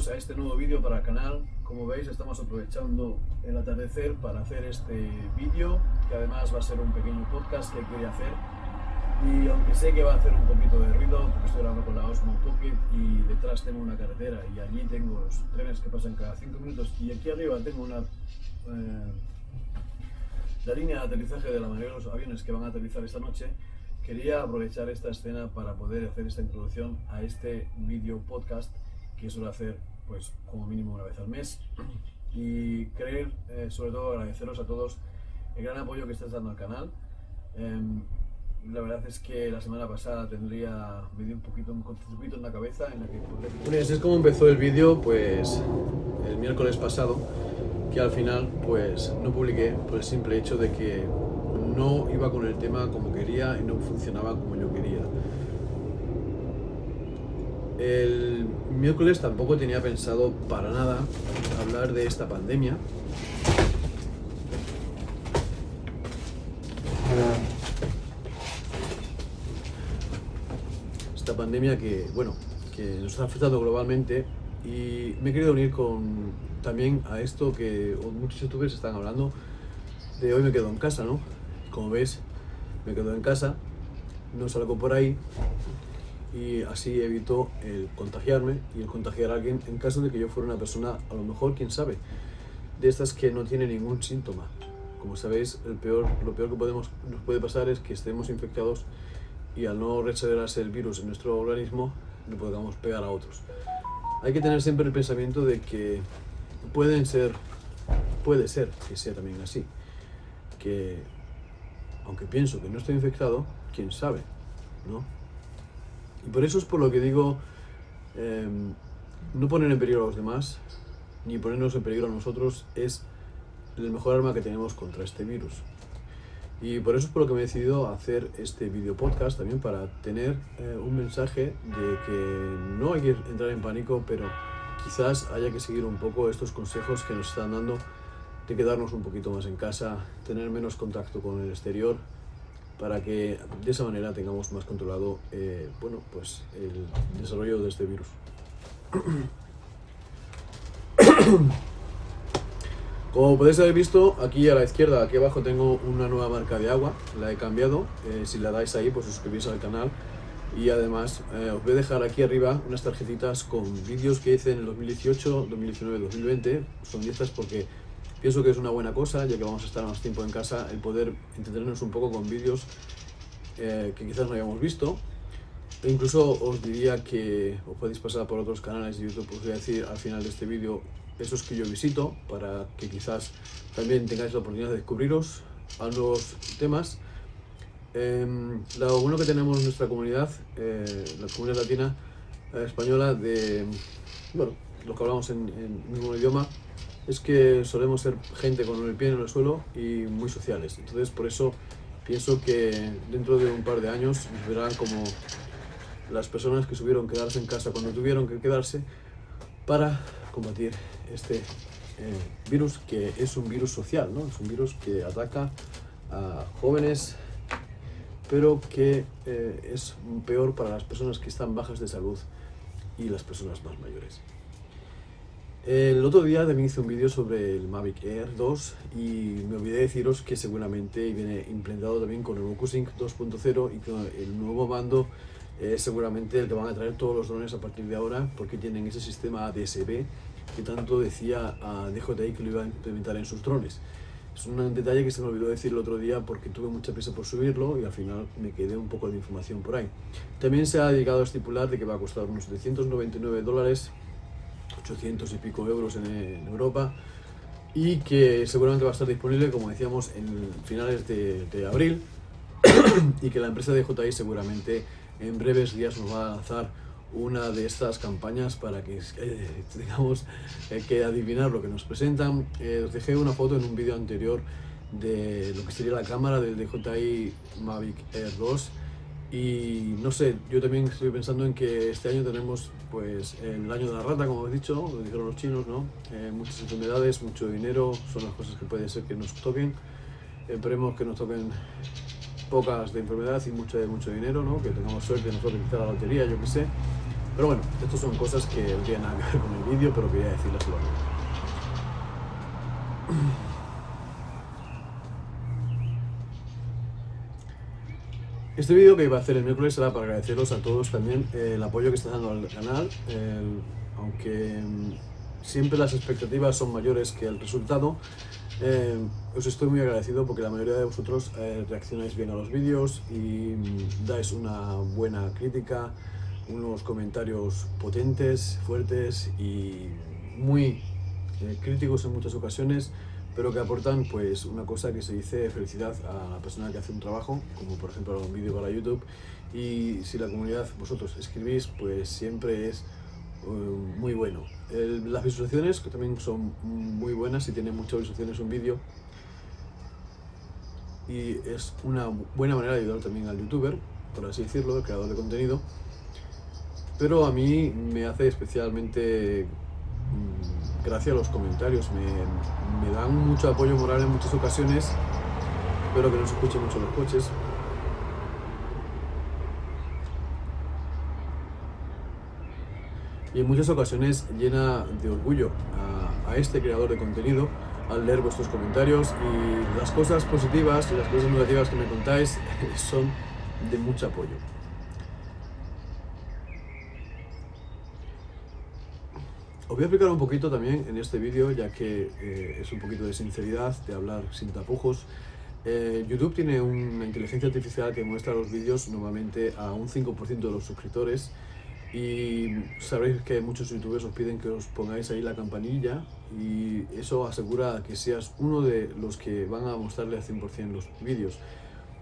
bienvenidos a este nuevo vídeo para el canal. Como veis estamos aprovechando el atardecer para hacer este vídeo, que además va a ser un pequeño podcast que quería hacer. Y aunque sé que va a hacer un poquito de ruido, porque estoy grabando con la Osmo Pocket y detrás tengo una carretera y allí tengo los trenes que pasan cada 5 minutos y aquí arriba tengo una... Eh, la línea de aterrizaje de la mayoría de los aviones que van a aterrizar esta noche, quería aprovechar esta escena para poder hacer esta introducción a este vídeo podcast que suelo hacer pues como mínimo una vez al mes y querer eh, sobre todo agradeceros a todos el gran apoyo que estáis dando al canal. Em, la verdad es que la semana pasada tendría me dio un poquito un en la cabeza en la que bueno, así es como empezó el vídeo pues el miércoles pasado que al final pues no publiqué por el simple hecho de que no iba con el tema como quería y no funcionaba como yo quería. El miércoles tampoco tenía pensado para nada hablar de esta pandemia. Esta pandemia que, bueno, que nos ha afectado globalmente y me he querido unir con también a esto que muchos youtubers están hablando de hoy me quedo en casa, ¿no? Como ves, me quedo en casa, no salgo por ahí y así evito el contagiarme y el contagiar a alguien en caso de que yo fuera una persona, a lo mejor, quién sabe, de estas que no tiene ningún síntoma. Como sabéis, el peor, lo peor que podemos, nos puede pasar es que estemos infectados y al no rechazarse el virus en nuestro organismo, le podamos pegar a otros. Hay que tener siempre el pensamiento de que pueden ser, puede ser que sea también así, que aunque pienso que no estoy infectado, quién sabe, ¿no? Y por eso es por lo que digo, em, no poner en peligro a los demás, ni ponernos en peligro a nosotros, es el mejor arma que tenemos contra este virus. Y por eso es por lo que me he decidido hacer este video podcast también para tener eh, un mensaje de que no hay que entrar en pánico, pero quizás haya que seguir un poco estos consejos que nos están dando de quedarnos un poquito más en casa, tener menos contacto con el exterior, para que de esa manera tengamos más controlado eh, bueno, pues el desarrollo de este virus. Como podéis haber visto, aquí a la izquierda, aquí abajo tengo una nueva marca de agua, la he cambiado, eh, si la dais ahí pues suscribís al canal y además eh, os voy a dejar aquí arriba unas tarjetitas con vídeos que hice en el 2018, 2019, 2020. Son estas porque pienso que es una buena cosa, ya que vamos a estar más tiempo en casa, el poder entretenernos un poco con vídeos eh, que quizás no hayamos visto. E incluso os diría que os podéis pasar por otros canales de YouTube, os voy a decir al final de este vídeo esos que yo visito, para que quizás también tengáis la oportunidad de descubriros a nuevos temas Em, lo bueno que tenemos en nuestra comunidad, eh, la comunidad latina eh, española, de bueno, los que hablamos en, en mismo idioma, es que solemos ser gente con el pie en el suelo y muy sociales. Entonces, por eso pienso que dentro de un par de años nos verán como las personas que subieron quedarse en casa cuando tuvieron que quedarse para combatir este eh, virus que es un virus social, ¿no? Es un virus que ataca a jóvenes, pero que eh, es peor para las personas que están bajas de salud y las personas más mayores. El otro día también hice un vídeo sobre el Mavic Air 2 y me olvidé deciros que seguramente viene implementado también con el OcuSync 2.0 y con el nuevo mando seguramente el van a traer todos los drones a partir de ahora porque tienen ese sistema ADSB que tanto decía a DJI que lo iba a implementar en sus drones. Es un detalle que se me olvidó decir el otro día porque tuve mucha prisa por subirlo y al final me quedé un poco de información por ahí. También se ha dedicado a estipular de que va a costar unos 799 dólares, 800 y pico euros en, Europa y que seguramente va a estar disponible, como decíamos, en finales de, abril y que la empresa de JI seguramente en breves días nos va a lanzar una de estas campañas para que eh, tengamos que adivinar lo que nos presentan. Eh, os dejé una foto en un vídeo anterior de lo que sería la cámara del DJI Mavic Air 2 y no sé, yo también estoy pensando en que este año tenemos pues el año de la rata, como he dicho, lo dijeron los chinos, ¿no? muchas enfermedades, mucho dinero, son las cosas que puede ser que nos toquen. Esperemos que nos toquen pocas de enfermedad y mucho de mucho dinero, ¿no? Que tengamos suerte, nos toque la lotería, yo qué sé Pero bueno, estas son cosas que no tienen nada que ver con el vídeo, pero quería decirlas luego. Este vídeo que iba a hacer el miércoles era para agradeceros a todos también el apoyo que está dando al canal, aunque mm, siempre las expectativas son mayores que el resultado. Eh, os estoy muy agradecido porque la mayoría de vosotros eh, reaccionáis bien a los vídeos y mm, dais una buena crítica, unos comentarios potentes, fuertes y muy eh, críticos en muchas ocasiones, pero que aportan pues una cosa que se dice felicidad a la persona que hace un trabajo, como por ejemplo un vídeo para YouTube. Y si la comunidad vosotros escribís, pues siempre es muy bueno. las visualizaciones, que también son muy buenas, y tiene muchas visualizaciones un vídeo, y es una buena manera de ayudar también al youtuber, por así decirlo, el creador de contenido. Pero a mí me hace especialmente mm, gracia los comentarios, me, me dan mucho apoyo moral en muchas ocasiones, espero que no se escuchen mucho los coches, y en muchas ocasiones llena de orgullo a, este creador de contenido al leer vuestros comentarios. Y las cosas positivas y las cosas negativas que me contáis son de mucho apoyo. Os voy a explicar un poquito también en este vídeo, ya que eh, es un poquito de sinceridad, de hablar sin tapujos. Eh, YouTube tiene una inteligencia artificial que muestra los vídeos normalmente a un 5% de los suscriptores y sabréis que muchos youtubers os piden que os pongáis ahí la campanilla y eso asegura que seas uno de los que van a mostrarle al 100% los vídeos.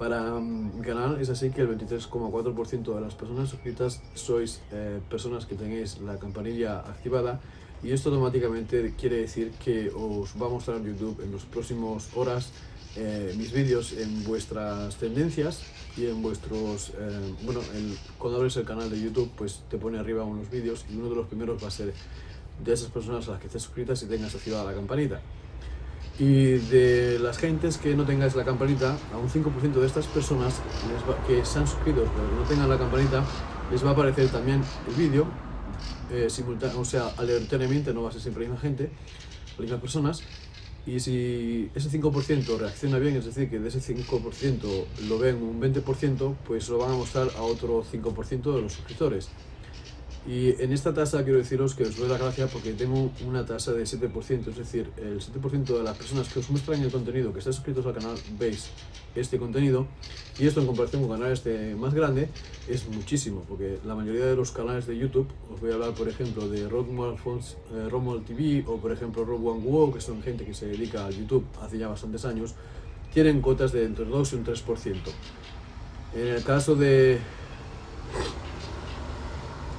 Para mm, mi canal es así que el 23,4% de las personas suscritas sois eh, personas que tenéis la campanilla activada y esto automáticamente quiere decir que os va a mostrar YouTube en los próximos horas eh, mis vídeos en vuestras tendencias y en vuestros, eh, bueno, cuando abres el canal de YouTube, pues te pone arriba unos vídeos y uno de los primeros va a ser de esas personas a las que estés suscritas y tengas activada la campanita. Y de las gentes que no tengáis la campanita, a un 5% de estas personas que se han suscrito pero que no tengan la campanita, les va a aparecer también el vídeo, eh, o sea, aleatoriamente, no va a ser siempre la misma gente, las mismas personas, y si ese 5% reacciona bien, es decir, que de ese 5% lo ven un 20%, pues lo van a mostrar a otro 5% de los suscriptores. Y en esta tasa quiero deciros que os doy la gracia porque tengo una tasa de 7%, es decir, el 7% de las personas que os muestran el contenido, que están suscritos al canal, veis este contenido. Y esto en comparación con canales de más grande es muchísimo, porque la mayoría de los canales de YouTube, os voy a hablar por ejemplo de Rockmall eh, TV o por ejemplo Rock One que son gente que se dedica a YouTube hace ya bastantes años, tienen cotas de entre 2 y un 3%. En el caso de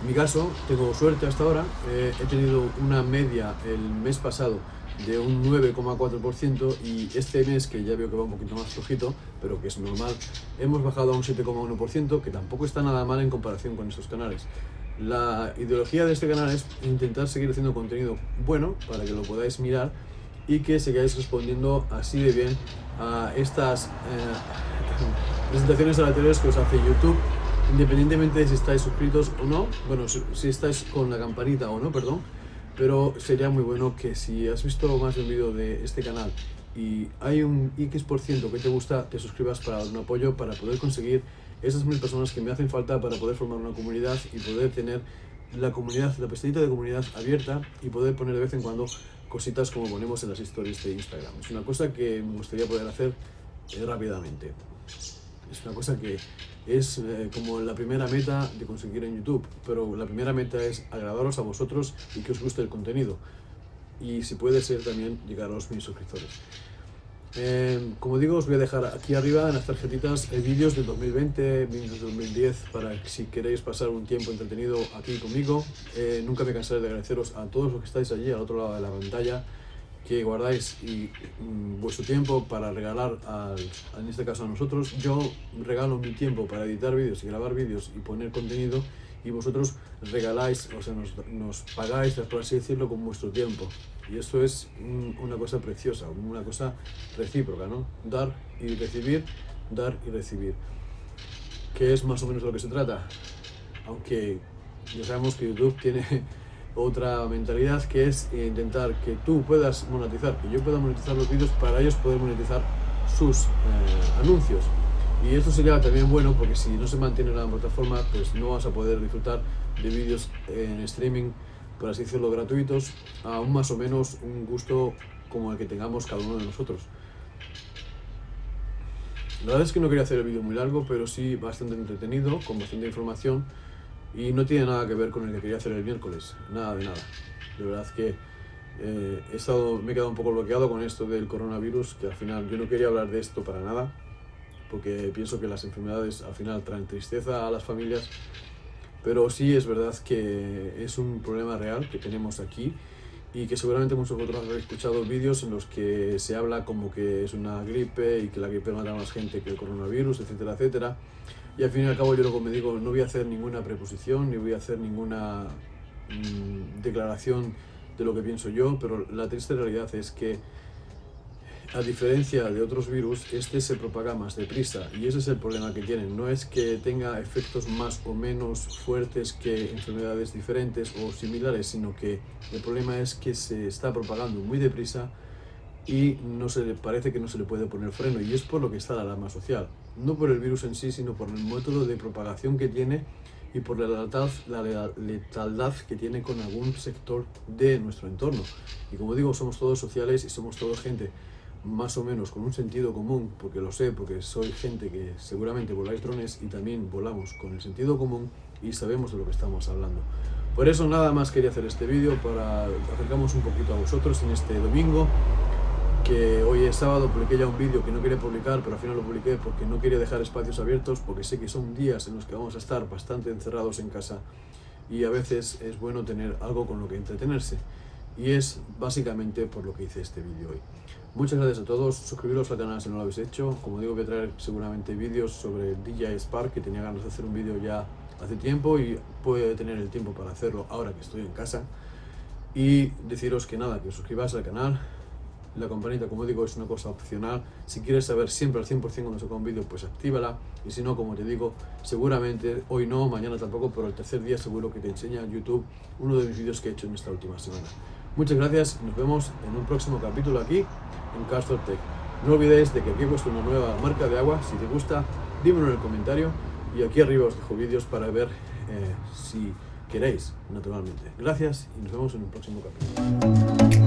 en mi caso, tengo suerte hasta ahora, eh, he tenido una media el mes pasado de un 9,4% y este mes, que ya veo que va un poquito más flojito, pero que es normal, hemos bajado a un 7,1%, que tampoco está nada mal en comparación con estos canales. La ideología de este canal es intentar seguir haciendo contenido bueno para que lo podáis mirar y que sigáis respondiendo así de bien a estas eh, presentaciones aleatorias que os hace YouTube independientemente de si estáis suscritos o no, bueno, si, estáis con la campanita o no, perdón, pero sería muy bueno que si has visto más de un vídeo de este canal y hay un X% que te gusta, te suscribas para dar un apoyo para poder conseguir esas mil personas que me hacen falta para poder formar una comunidad y poder tener la comunidad, la pestañita de comunidad abierta y poder poner de vez en cuando cositas como ponemos en las stories de Instagram. Es una cosa que me gustaría poder hacer eh, rápidamente. Es una cosa que es eh, como la primera meta de conseguir en YouTube, pero la primera meta es agradaros a vosotros y que os guste el contenido. Y si puede ser también llegar a los mil suscriptores. Eh, como digo, os voy a dejar aquí arriba en las tarjetitas vídeos de 2020, vídeos de 2010, para que si queréis pasar un tiempo entretenido aquí conmigo. Eh, nunca me cansaré de agradeceros a todos los que estáis allí al otro lado de la pantalla que guardáis mm, vuestro tiempo para regalar, al, en este caso a nosotros. Yo regalo mi tiempo para editar vídeos y grabar vídeos y poner contenido y vosotros regaláis, o sea, nos, nos pagáis, por así decirlo, con vuestro tiempo. Y eso es una cosa preciosa, una cosa recíproca, ¿no? Dar y recibir, dar y recibir. Que es más o menos lo que se trata. Aunque Ya sabemos que YouTube tiene otra mentalidad que es intentar que tú puedas monetizar, que yo pueda monetizar los vídeos para ellos poder monetizar sus eh, anuncios. Y esto sería también bueno porque si no se mantiene la plataforma, pues no vas a poder disfrutar de vídeos en streaming, por así decirlo, gratuitos, a un más o menos un gusto como el que tengamos cada uno de nosotros. La verdad es que no quería hacer el vídeo muy largo, pero sí bastante entretenido, con bastante información y no tiene nada que ver con el que quería hacer el miércoles, nada de nada. De verdad que eh, he estado, me he quedado un poco bloqueado con esto del coronavirus, que al final yo no quería hablar de esto para nada, porque pienso que las enfermedades al final traen tristeza a las familias, pero sí es verdad que es un problema real que tenemos aquí y que seguramente muchos de vosotros escuchado vídeos en los que se habla como que es una gripe y que la gripe mata a más gente que el coronavirus, etcétera, etcétera. Y al fin y al cabo yo luego me digo, no voy a hacer ninguna preposición, ni voy a hacer ninguna mm, declaración de lo que pienso yo, pero la triste realidad es que a diferencia de otros virus, este se propaga más deprisa. Y ese es el problema que tienen. No es que tenga efectos más o menos fuertes que enfermedades diferentes o similares, sino que el problema es que se está propagando muy deprisa y no se le parece que no se le puede poner freno. Y es por lo que está la alarma social no por el virus en sí sino por el método de propagación que tiene y por la letalidad, que tiene con algún sector de nuestro entorno. Y como digo somos todos sociales y somos todos gente más o menos con un sentido común porque lo sé porque soy gente que seguramente voláis drones y también volamos con el sentido común y sabemos de lo que estamos hablando. Por eso nada más quería hacer este vídeo para acercarnos un poquito a vosotros en este domingo que hoy es sábado, publiqué ya un vídeo que no quería publicar, pero al final lo publiqué porque no quería dejar espacios abiertos, porque sé que son días en los que vamos a estar bastante encerrados en casa y a veces es bueno tener algo con lo que entretenerse. Y es básicamente por lo que hice este vídeo hoy. Muchas gracias a todos, suscribiros al canal si no lo habéis hecho. Como digo, voy a traer seguramente vídeos sobre DJI Spark, que tenía ganas de hacer un vídeo ya hace tiempo y puedo tener el tiempo para hacerlo ahora que estoy en casa. Y deciros que nada, que os suscribáis al canal, la campanita, como digo, es una cosa opcional. Si quieres saber siempre al 100% cuando saca un vídeo, pues actívala. Y si no, como te digo, seguramente hoy no, mañana tampoco, pero el tercer día seguro que te enseña YouTube uno de mis vídeos que he hecho en esta última semana. Muchas gracias nos vemos en un próximo capítulo aquí en Castor Tech. No olvidéis de que aquí he puesto una nueva marca de agua. Si te gusta, dímelo en el comentario. Y aquí arriba os dejo vídeos para ver eh, si queréis, naturalmente. Gracias y nos vemos en un próximo capítulo.